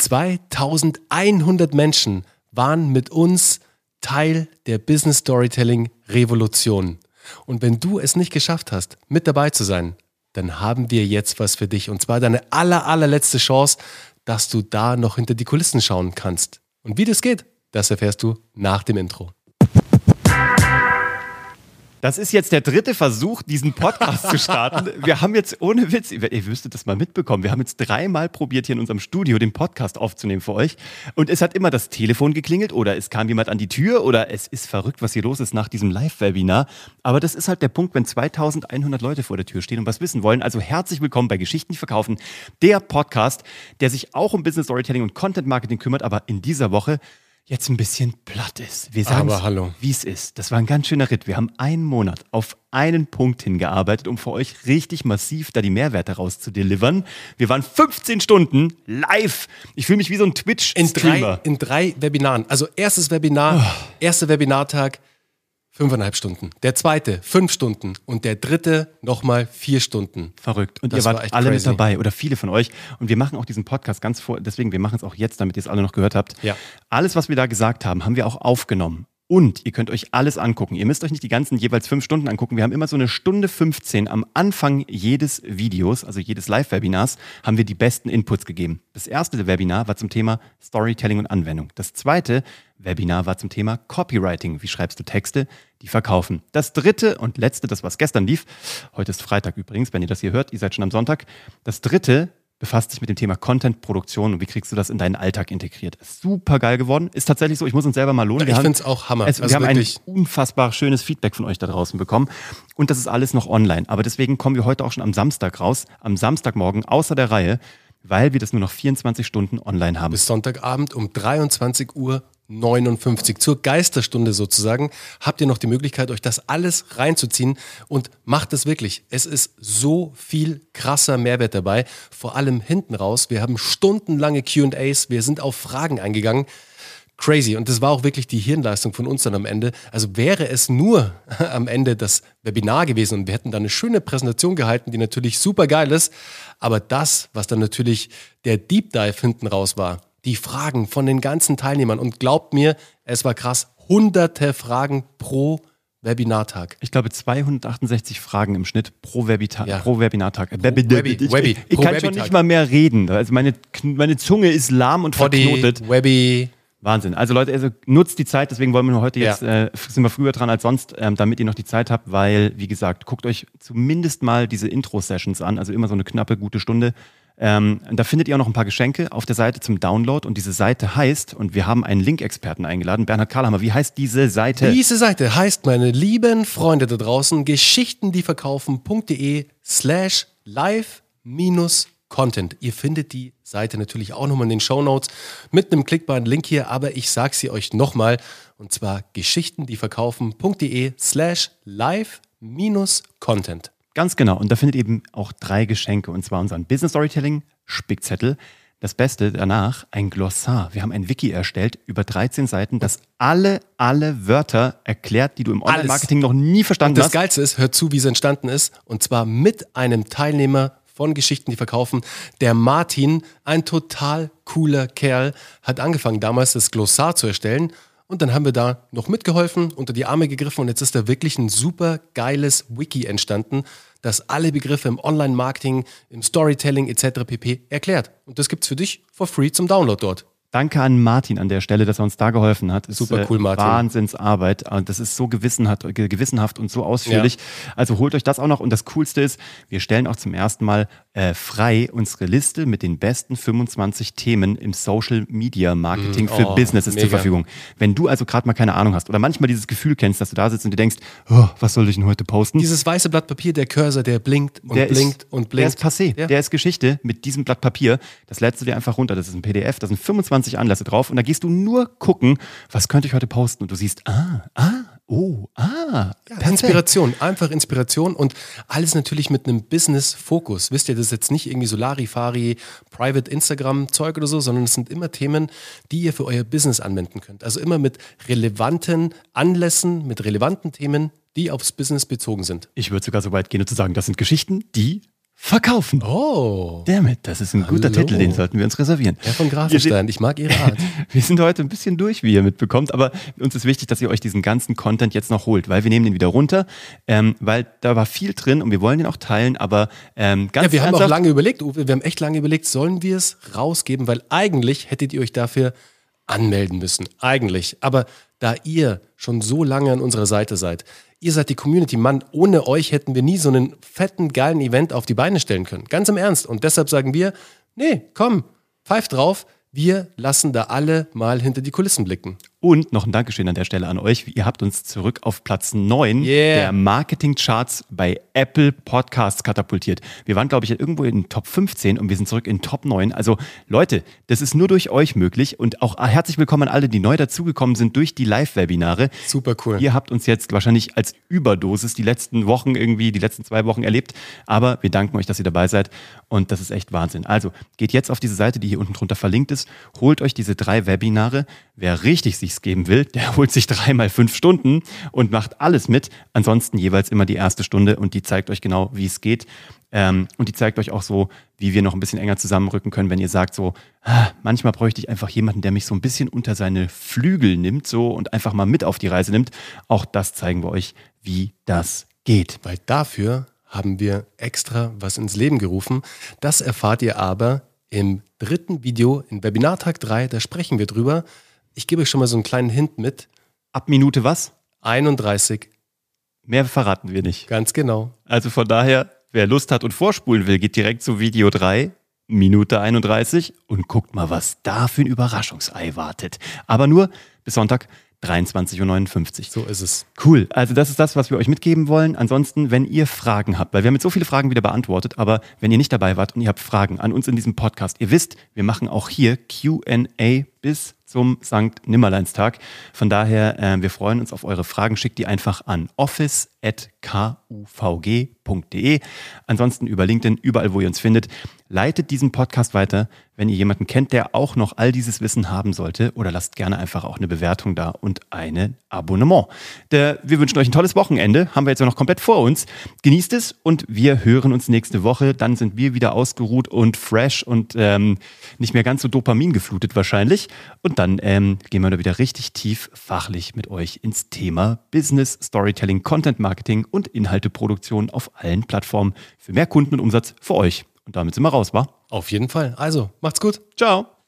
2100 Menschen waren mit uns Teil der Business Storytelling Revolution. Und wenn du es nicht geschafft hast, mit dabei zu sein, dann haben wir jetzt was für dich. Und zwar deine aller, allerletzte Chance, dass du da noch hinter die Kulissen schauen kannst. Und wie das geht, das erfährst du nach dem Intro. Das ist jetzt der dritte Versuch, diesen Podcast zu starten. Wir haben jetzt ohne Witz, ihr müsstet das mal mitbekommen, wir haben jetzt dreimal probiert, hier in unserem Studio den Podcast aufzunehmen für euch. Und es hat immer das Telefon geklingelt oder es kam jemand an die Tür oder es ist verrückt, was hier los ist nach diesem Live-Webinar. Aber das ist halt der Punkt, wenn 2100 Leute vor der Tür stehen und was wissen wollen. Also herzlich willkommen bei Geschichten, die verkaufen, der Podcast, der sich auch um Business Storytelling und Content Marketing kümmert, aber in dieser Woche jetzt ein bisschen platt ist. Wir sagen wie es ist. Das war ein ganz schöner Ritt. Wir haben einen Monat auf einen Punkt hingearbeitet, um für euch richtig massiv da die Mehrwerte rauszudelivern. Wir waren 15 Stunden live. Ich fühle mich wie so ein Twitch-Streamer. In, in drei Webinaren. Also erstes Webinar, oh. erster Webinartag, Fünfeinhalb Stunden. Der zweite fünf Stunden und der dritte nochmal vier Stunden. Verrückt. Und das ihr wart war alle crazy. mit dabei oder viele von euch. Und wir machen auch diesen Podcast ganz vor, deswegen, wir machen es auch jetzt, damit ihr es alle noch gehört habt. Ja. Alles, was wir da gesagt haben, haben wir auch aufgenommen. Und ihr könnt euch alles angucken. Ihr müsst euch nicht die ganzen jeweils fünf Stunden angucken. Wir haben immer so eine Stunde 15 am Anfang jedes Videos, also jedes Live-Webinars, haben wir die besten Inputs gegeben. Das erste Webinar war zum Thema Storytelling und Anwendung. Das zweite Webinar war zum Thema Copywriting. Wie schreibst du Texte, die verkaufen? Das dritte und letzte, das was gestern lief, heute ist Freitag übrigens, wenn ihr das hier hört, ihr seid schon am Sonntag. Das dritte befasst sich mit dem Thema Content-Produktion und wie kriegst du das in deinen Alltag integriert. Ist super geil geworden. Ist tatsächlich so, ich muss uns selber mal lohnen. Ja, ich finde es auch Hammer. Es, also wir haben ein unfassbar schönes Feedback von euch da draußen bekommen. Und das ist alles noch online. Aber deswegen kommen wir heute auch schon am Samstag raus, am Samstagmorgen außer der Reihe, weil wir das nur noch 24 Stunden online haben. Bis Sonntagabend um 23 Uhr 59 zur Geisterstunde sozusagen, habt ihr noch die Möglichkeit, euch das alles reinzuziehen und macht es wirklich. Es ist so viel krasser Mehrwert dabei, vor allem hinten raus. Wir haben stundenlange QAs, wir sind auf Fragen eingegangen. Crazy. Und das war auch wirklich die Hirnleistung von uns dann am Ende. Also wäre es nur am Ende das Webinar gewesen und wir hätten da eine schöne Präsentation gehalten, die natürlich super geil ist. Aber das, was dann natürlich der Deep Dive hinten raus war, die Fragen von den ganzen Teilnehmern. Und glaubt mir, es war krass. Hunderte Fragen pro Webinartag. Ich glaube 268 Fragen im Schnitt pro, Webita ja. pro Webinartag. Pro Webi, ich, Webi, ich, ich kann schon nicht mal mehr reden. Also meine, meine Zunge ist lahm und Poddy, verknotet. Wahnsinn. Also Leute, also nutzt die Zeit, deswegen wollen wir heute jetzt, ja. äh, sind wir früher dran als sonst, ähm, damit ihr noch die Zeit habt, weil, wie gesagt, guckt euch zumindest mal diese Intro-Sessions an, also immer so eine knappe, gute Stunde. Ähm, da findet ihr auch noch ein paar Geschenke auf der Seite zum Download und diese Seite heißt, und wir haben einen Link-Experten eingeladen, Bernhard Karlhammer, wie heißt diese Seite? Diese Seite heißt, meine lieben Freunde da draußen, geschichtendieverkaufen.de slash live minus Content. Ihr findet die Seite natürlich auch nochmal in den Show Notes mit einem klickbaren Link hier, aber ich sage sie euch nochmal und zwar geschichtendieverkaufen.de slash live minus Content. Ganz genau. Und da findet ihr eben auch drei Geschenke. Und zwar unseren Business Storytelling Spickzettel. Das Beste danach, ein Glossar. Wir haben ein Wiki erstellt über 13 Seiten, das alle, alle Wörter erklärt, die du im Online-Marketing noch nie verstanden und das hast. Das Geilste ist, hört zu, wie es entstanden ist. Und zwar mit einem Teilnehmer von Geschichten, die verkaufen. Der Martin, ein total cooler Kerl, hat angefangen damals das Glossar zu erstellen und dann haben wir da noch mitgeholfen, unter die Arme gegriffen und jetzt ist da wirklich ein super geiles Wiki entstanden, das alle Begriffe im Online-Marketing, im Storytelling etc. pp. erklärt. Und das gibt es für dich for free zum Download dort. Danke an Martin an der Stelle, dass er uns da geholfen hat. Super cool, Martin. Wahnsinnsarbeit. Und das ist so gewissenhaft, gewissenhaft und so ausführlich. Ja. Also holt euch das auch noch. Und das Coolste ist, wir stellen auch zum ersten Mal äh, frei unsere Liste mit den besten 25 Themen im Social Media Marketing mm, für oh, Businesses mega. zur Verfügung. Wenn du also gerade mal keine Ahnung hast oder manchmal dieses Gefühl kennst, dass du da sitzt und dir denkst, oh, was soll ich denn heute posten? Dieses weiße Blatt Papier, der Cursor, der blinkt und der blinkt ist, und blinkt. Der ist passé. Ja. Der ist Geschichte mit diesem Blatt Papier. Das lädst du dir einfach runter. Das ist ein PDF. Da sind 25 20 Anlässe drauf und da gehst du nur gucken, was könnte ich heute posten und du siehst, ah, ah, oh, ah. Ja, Inspiration, einfach Inspiration und alles natürlich mit einem Business-Fokus. Wisst ihr, das ist jetzt nicht irgendwie Solari-Fari, Private Instagram-Zeug oder so, sondern es sind immer Themen, die ihr für euer Business anwenden könnt. Also immer mit relevanten Anlässen, mit relevanten Themen, die aufs Business bezogen sind. Ich würde sogar so weit gehen und zu sagen, das sind Geschichten, die verkaufen. Oh. Damit, das ist ein guter Hallo. Titel, den sollten wir uns reservieren. Herr von Grafenstein, ich mag Ihre Art. Wir sind heute ein bisschen durch, wie ihr mitbekommt, aber uns ist wichtig, dass ihr euch diesen ganzen Content jetzt noch holt, weil wir nehmen den wieder runter, ähm, weil da war viel drin und wir wollen den auch teilen, aber ähm, ganz Ja, wir haben auch lange überlegt, Uwe, wir haben echt lange überlegt, sollen wir es rausgeben, weil eigentlich hättet ihr euch dafür anmelden müssen. Eigentlich. Aber da ihr schon so lange an unserer Seite seid, ihr seid die Community, Mann, ohne euch hätten wir nie so einen fetten, geilen Event auf die Beine stellen können. Ganz im Ernst. Und deshalb sagen wir, nee, komm, pfeift drauf. Wir lassen da alle mal hinter die Kulissen blicken. Und noch ein Dankeschön an der Stelle an euch. Ihr habt uns zurück auf Platz 9 Yeah. der Marketing-Charts bei Apple Podcasts katapultiert. Wir waren, glaube ich, irgendwo in Top 15 und wir sind zurück in Top 9. Also Leute, das ist nur durch euch möglich. Und auch herzlich willkommen an alle, die neu dazugekommen sind durch die Live-Webinare. Super cool. Ihr habt uns jetzt wahrscheinlich als Überdosis die letzten Wochen irgendwie, die letzten zwei Wochen erlebt. Aber wir danken euch, dass ihr dabei seid. Und das ist echt Wahnsinn. Also geht jetzt auf diese Seite, die hier unten drunter verlinkt ist. Holt euch diese drei Webinare. Wer richtig sich's geben will, der holt sich dreimal fünf Stunden und macht alles mit. Ansonsten jeweils immer die erste Stunde und die zeigt euch genau, wie es geht. Ähm, und die zeigt euch auch so, wie wir noch ein bisschen enger zusammenrücken können, wenn ihr sagt so, ah, manchmal bräuchte ich einfach jemanden, der mich so ein bisschen unter seine Flügel nimmt so und einfach mal mit auf die Reise nimmt. Auch das zeigen wir euch, wie das geht. Weil dafür haben wir extra was ins Leben gerufen. Das erfahrt ihr aber im dritten Video in Webinartag 3. Da sprechen wir drüber. Ich gebe euch schon mal so einen kleinen Hint mit. Ab Minute was? 31, Mehr verraten wir nicht. ganz genau. Also von daher, wer Lust hat und vorspulen will, geht direkt zu Video 3, Minute 31 und guckt mal, was da für ein Überraschungsei wartet. Aber nur bis Sonntag 23.59 Uhr. So ist es. Cool. Also das ist das, was wir euch mitgeben wollen. Ansonsten, wenn ihr Fragen habt, weil wir haben jetzt so viele Fragen wieder beantwortet, aber wenn ihr nicht dabei wart und ihr habt Fragen an uns in diesem Podcast, ihr visst, wir machen auch hier Q&A bis zum St. Nimmerleinstag. Von daher, äh, wir freuen uns auf eure Fragen. Schickt die einfach an office.kuvg.de. Ansonsten über LinkedIn, überall, wo ihr uns findet. Leitet diesen Podcast weiter, wenn ihr jemanden kennt, der auch noch all dieses Wissen haben sollte. Oder lasst gerne einfach auch eine Bewertung da und ein Abonnement. Der, wir wünschen euch ein tolles Wochenende. Haben wir jetzt noch komplett vor uns. Genießt es und wir hören uns nächste Woche. Dann sind wir wieder ausgeruht und fresh und ähm, nicht mehr ganz so Dopamin geflutet wahrscheinlich. Und dann ähm, gehen wir da wieder richtig tief fachlich mit euch ins Thema Business, Storytelling, Content Marketing und Inhalteproduktion auf allen Plattformen für mehr Kunden und Umsatz für euch. Und damit sind wir raus, wa? Auf jeden Fall. Also, macht's gut. Ciao.